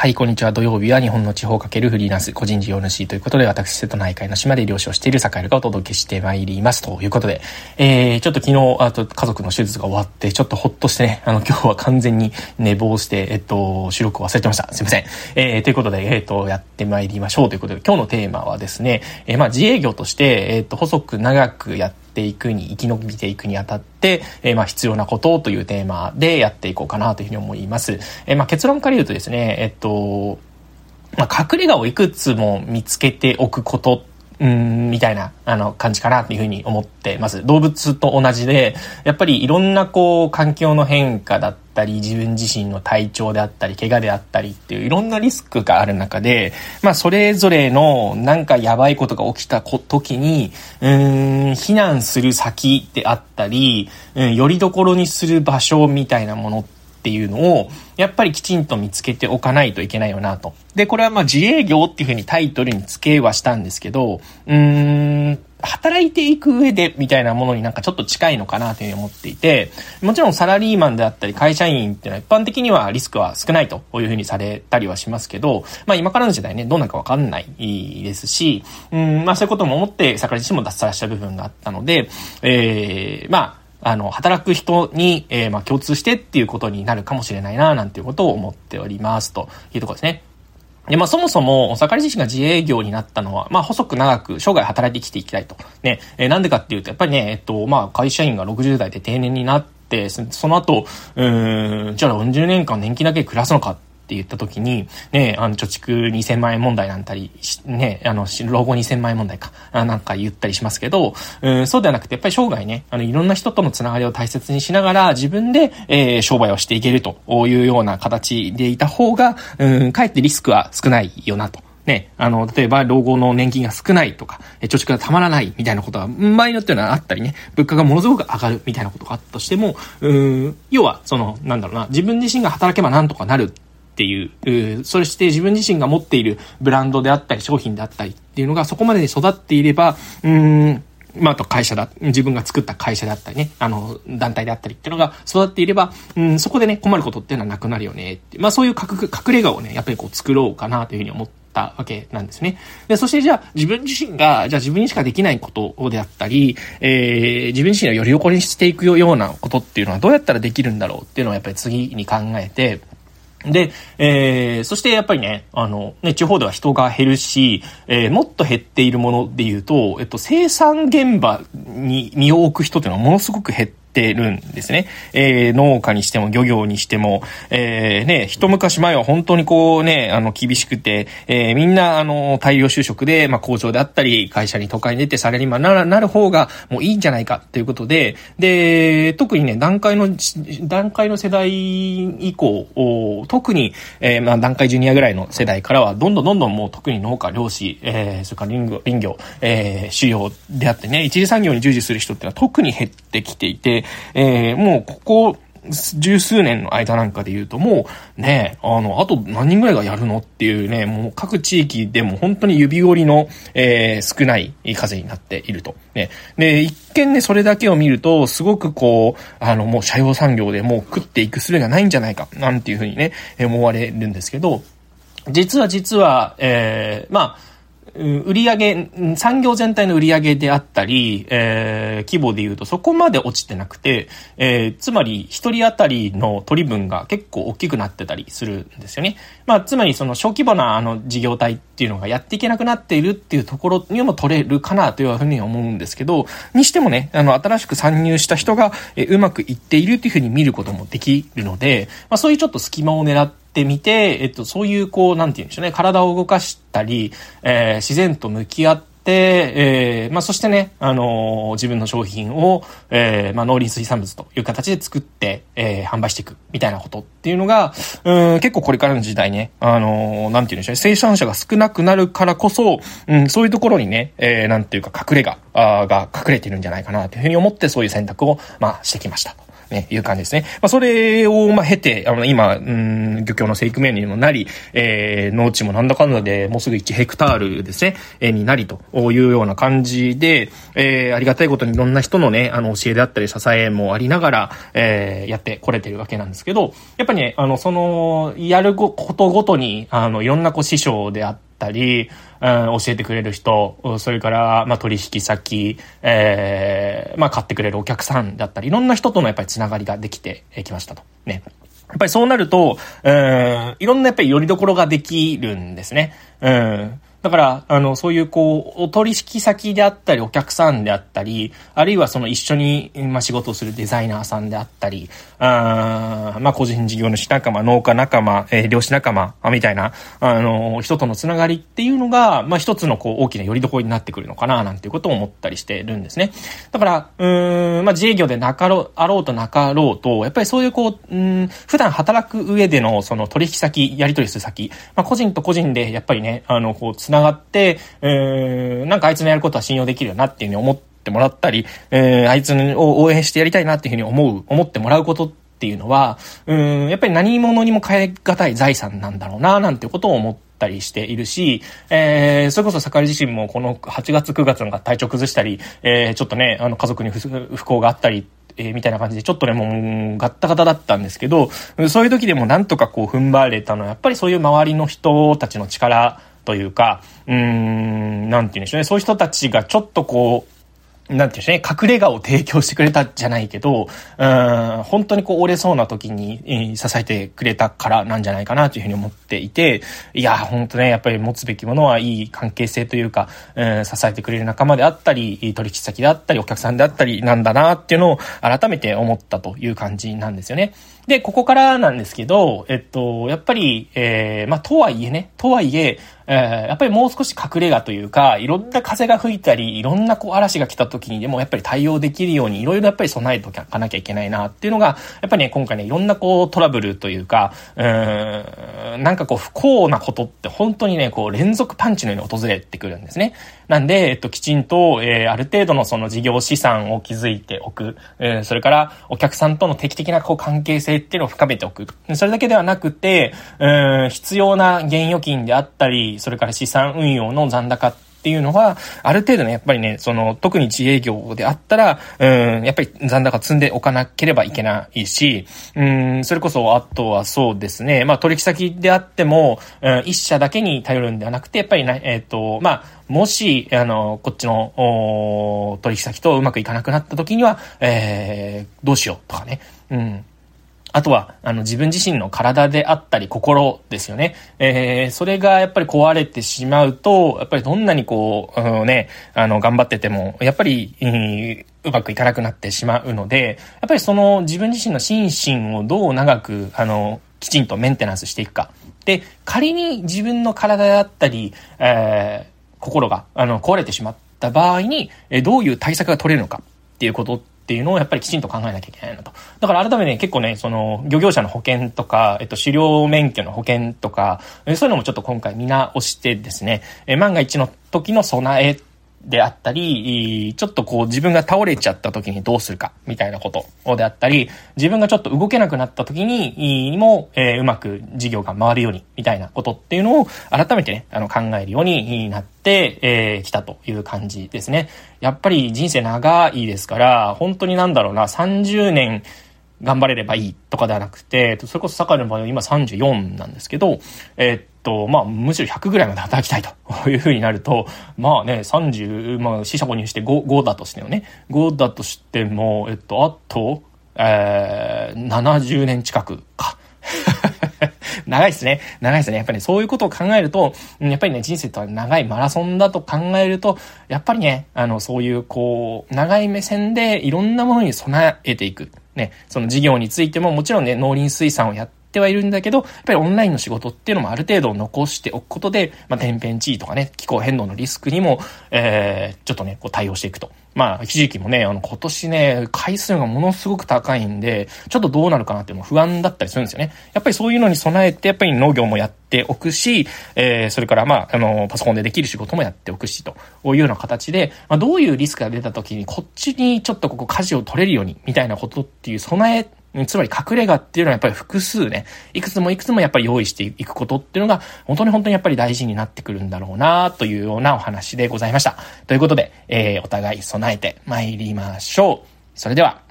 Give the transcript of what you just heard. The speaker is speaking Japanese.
はい、こんにちは。土曜日は日本の地方かけるフリーランス、個人事業主ということで、私、瀬戸内海の島で漁師をしている坂井がお届けしてまいります。ということで、えー、ちょっと昨日、あと家族の手術が終わって、ちょっとほっとしてね、あの、今日は完全に寝坊して、えっと、収録を忘れてました。すいません。えー、ということで、えっと、やってまいりましょうということで、今日のテーマはですね、えー、まあ、自営業として、えっと、細く長くやってていくに、生き延びていくにあたって、えー、まあ必要なことというテーマでやっていこうかなというふうに思います。えー、まあ結論から言うとですね、えっと、まあ隠れ家をいくつも見つけておくことうん、みたいな、あの、感じかなというふうに思ってます。動物と同じで、やっぱりいろんなこう、環境の変化だったり、自分自身の体調であったり、怪我であったりっていういろんなリスクがある中で、まあ、それぞれのなんかやばいことが起きた時に、うん、避難する先であったり、うん、よりどころにする場所みたいなものって、っていうのを、やっぱりきちんと見つけておかないといけないよなと。で、これはまあ自営業っていうふうにタイトルに付けはしたんですけど、うーん、働いていく上でみたいなものになんかちょっと近いのかなというふうに思っていて、もちろんサラリーマンであったり会社員っていうのは一般的にはリスクは少ないというふうにされたりはしますけど、まあ今からの時代ね、どうなるかわかんないですし、うん、まあそういうことも思って桜自身も脱サラした部分があったので、えー、まああの、働く人に、えー、まあ、共通してっていうことになるかもしれないな、なんていうことを思っております、というところですね。で、まあ、そもそも、お盛り自身が自営業になったのは、まあ、細く長く生涯働いてきていきたいと。ね、えー、なんでかっていうと、やっぱりね、えっと、まあ、会社員が60代で定年になって、その後、うん、じゃあ40年間年金だけ暮らすのかっって言った時に、ね、あの、貯蓄2000万円問題なんたり、ね、あの、老後2000万円問題か、なんか言ったりしますけど、うん、そうではなくて、やっぱり生涯ね、あの、いろんな人とのつながりを大切にしながら、自分で、えー、商売をしていけるというような形でいた方が、うん、かえってリスクは少ないよなと。ね、あの、例えば老後の年金が少ないとか、貯蓄がたまらないみたいなことが、場合によってはあったりね、物価がものすごく上がるみたいなことがあったとしても、うん、要は、その、なんだろうな、自分自身が働けばなんとかなるっていう、そして自分自身が持っているブランドであったり商品であったりっていうのがそこまでに育っていれば、うん、まあ、と会社だ、自分が作った会社であったりね、あの、団体であったりっていうのが育っていれば、うん、そこでね、困ることっていうのはなくなるよねって。まあ、そういう隠れ家をね、やっぱりこう作ろうかなというふうに思ったわけなんですね。で、そしてじゃあ自分自身が、じゃあ自分にしかできないことであったり、えー、自分自身をより横にしていくようなことっていうのはどうやったらできるんだろうっていうのをやっぱり次に考えて、で、えー、そしてやっぱりね、あの、ね、地方では人が減るし、えー、もっと減っているもので言うと、えっと、生産現場に身を置く人っていうのはものすごく減っててるんですね。えー、農家にしても漁業にしても、えー、ね、一昔前は本当にこうね、あの、厳しくて、えー、みんな、あの、大量就職で、まあ、工場であったり、会社に都会に出てサラリーマンならなる方がもういいんじゃないかということで、で、特にね、段階の、段階の世代以降、お特に、えー、まあ、段階ジュニアぐらいの世代からは、どんどんどんどんもう特に農家、漁師、えー、それから林業、林業、えー、主要であってね、一次産業に従事する人っていうのは特に減ってきていて、えー、もうここ、十数年の間なんかで言うともうね、あの、あと何人ぐらいがやるのっていうね、もう各地域でも本当に指折りの、えー、少ない数になっていると。ね。で、一見ね、それだけを見ると、すごくこう、あの、もう社用産業でもう食っていく術がないんじゃないか、なんていうふうにね、思われるんですけど、実は実は、えー、まあ、売上、産業全体の売り上げであったり、えー、規模で言うとそこまで落ちてなくて、えー、つまり一人当たりの取り分が結構大きくなってたりするんですよね。まあ、つまりその小規模なあの事業体っていうのがやっていけなくなっているっていうところにも取れるかなというふうに思うんですけど、にしてもね、あの、新しく参入した人が、え、うまくいっているっていうふうに見ることもできるので、まあ、そういうちょっと隙間を狙ってってみて、えっと、そういう、こう、なんて言うんでしょうね、体を動かしたり、えー、自然と向き合って、えー、まあ、そしてね、あのー、自分の商品を、えー、まあ、農林水産物という形で作って、えー、販売していく、みたいなことっていうのが、うん、結構これからの時代ね、あのー、なんて言うんでしょうね、生産者が少なくなるからこそ、うん、そういうところにね、えー、なんていうか隠れ家が隠れてるんじゃないかなというふうに思って、そういう選択を、まあ、してきました。ね、いう感じですね。まあ、それを、ま、経て、あの、今、うん、漁協の生育面にもなり、えー、農地もなんだかんだでもうすぐ1ヘクタールですね、えー、になりというような感じで、えー、ありがたいことにいろんな人のね、あの、教えであったり支えもありながら、えー、やってこれてるわけなんですけど、やっぱりね、あの、その、やることごとに、あの、いろんなこう師匠であってたり、うん、教えてくれる人、それから、まあ、取引先、えー、まあ、買ってくれるお客さんだったり、いろんな人とのやっぱりつながりができてきましたと。ね。やっぱりそうなると、うん、いろんなやっぱりより所ができるんですね。うん。だから、あの、そういうこう、お取引先であったり、お客さんであったり、あるいはその一緒に、まあ、仕事をするデザイナーさんであったり、あまあ、個人事業主仲間、農家仲間、えー、漁師仲間、みたいな、あの、人とのつながりっていうのが、まあ、一つのこう、大きな拠り所になってくるのかな、なんていうことを思ったりしてるんですね。だから、うん、まあ、自営業でなかろう、あろうとなかろうと、やっぱりそういうこう、うん、普段働く上での、その取引先、やり取りする先、まあ、個人と個人で、やっぱりね、あの、こう、繋がって、えー、なんかあいつのやることは信用できるよなっていうふうに思ってもらったり、えー、あいつを応援してやりたいなっていうふうに思う、思ってもらうことっていうのは、うん、やっぱり何者にも変え難い財産なんだろうな、なんていうことを思って、たりしているし、えー、それこそ坂井自身もこの8月9月なんか体調崩したり、えー、ちょっとね、あの家族に不幸があったりえー、みたいな感じで、ちょっとね、もう、ガッタガタだったんですけど、そういう時でもなんとかこう踏ん張れたのは、やっぱりそういう周りの人たちの力というか、うーん、なんて言うんでしょうね。そういう人たちがちょっとこう、なんていうんでしょうね、隠れ家を提供してくれたじゃないけど、うん、本当にこう折れそうな時に、支えてくれたからなんじゃないかなというふうに思っていて、いや、本当ね、やっぱり持つべきものはいい関係性というか、うん、支えてくれる仲間であったり、取引先であったり、お客さんであったりなんだなっていうのを改めて思ったという感じなんですよね。で、ここからなんですけど、えっと、やっぱり、えー、まあ、とはいえね、とはいえ、えー、やっぱりもう少し隠れ家というか、いろんな風が吹いたり、いろんなこう嵐が来た時にでもやっぱり対応できるように、いろいろやっぱり備えとかなきゃいけないなっていうのが、やっぱりね、今回ね、いろんなこうトラブルというか、うん、なんかこう不幸なことって本当にね、こう連続パンチのように訪れてくるんですね。なんで、えっと、きちんと、えー、ある程度のその事業資産を築いておく、えー、それからお客さんとの定期的なこう関係性っていうのを深めておく。それだけではなくて、うん、必要な現預金であったり、それから資産運用の残高ってっていうのは、ある程度ね、やっぱりね、その、特に自営業であったら、うん、やっぱり残高積んでおかなければいけないし、うん、それこそ、あとはそうですね、まあ、取引先であっても、うん、一社だけに頼るんではなくて、やっぱりね、えっ、ー、と、まあ、もし、あの、こっちの、取引先とうまくいかなくなった時には、えー、どうしようとかね、うん。あとは、あの、自分自身の体であったり、心ですよね。えー、それがやっぱり壊れてしまうと、やっぱりどんなにこう、うん、ね、あの、頑張ってても、やっぱり、うまくいかなくなってしまうので、やっぱりその自分自身の心身をどう長く、あの、きちんとメンテナンスしていくか。で、仮に自分の体であったり、えー、心が、あの、壊れてしまった場合に、えどういう対策が取れるのかっていうことっていうのをやっぱりきちんと考えなきゃいけないなと。だから改めて、ね、結構ね、その、漁業者の保険とか、えっと、狩猟免許の保険とか、そういうのもちょっと今回見直してですね、え万が一の時の備えであったり、ちょっとこう自分が倒れちゃった時にどうするかみたいなことであったり、自分がちょっと動けなくなった時にも、えー、うまく事業が回るようにみたいなことっていうのを改めてね、あの考えるようになってき、えー、たという感じですね。やっぱり人生長いですから、本当になんだろうな、30年頑張れればいいとかではなくて、それこそ坂井の場合は今34なんですけど、えー、と、まあ、むしろ100ぐらいまで働きたいというふうになると、まあね、30、まあ、死者誤入して 5, 5だとしてもね、5だとしても、えっと、あと、えー、70年近くか。長いですね。長いですね。やっぱり、ね、そういうことを考えると、やっぱりね、人生とは長いマラソンだと考えると、やっぱりね、あの、そういう、こう、長い目線でいろんなものに備えていく。ね、その事業についてももちろんね、農林水産をやっってはいるんだけど、やっぱりオンラインの仕事っていうのもある程度残しておくことで、まあ、天変地異とかね、気候変動のリスクにも、えー、ちょっとね、こう対応していくと。まあ、一時期もね、あの、今年ね、回数がものすごく高いんで、ちょっとどうなるかなっていうのも不安だったりするんですよね。やっぱりそういうのに備えて、やっぱり農業もやっておくし、えー、それからまあ、あの、パソコンでできる仕事もやっておくし、というような形で、まあ、どういうリスクが出た時に、こっちにちょっとここ舵を取れるように、みたいなことっていう備えつまり隠れ家っていうのはやっぱり複数ね、いくつもいくつもやっぱり用意していくことっていうのが、本当に本当にやっぱり大事になってくるんだろうなというようなお話でございました。ということで、えー、お互い備えて参りましょう。それでは、